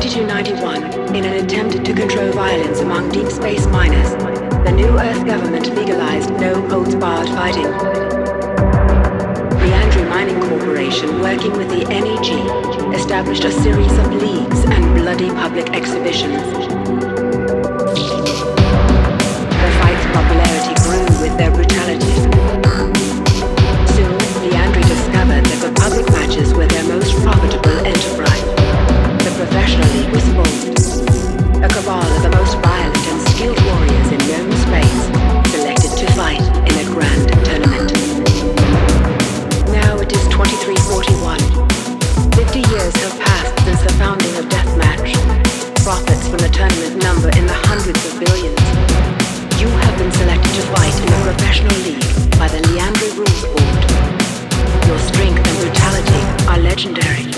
2291, in an attempt to control violence among deep space miners, the New Earth government legalized no holds barred fighting. The Liandri Mining Corporation, working with the NEG, established a series of leagues and bloody public exhibitions. hundreds of billions. You have been selected to fight in a professional league by the Liandri Rules Board. Your strength and brutality are legendary.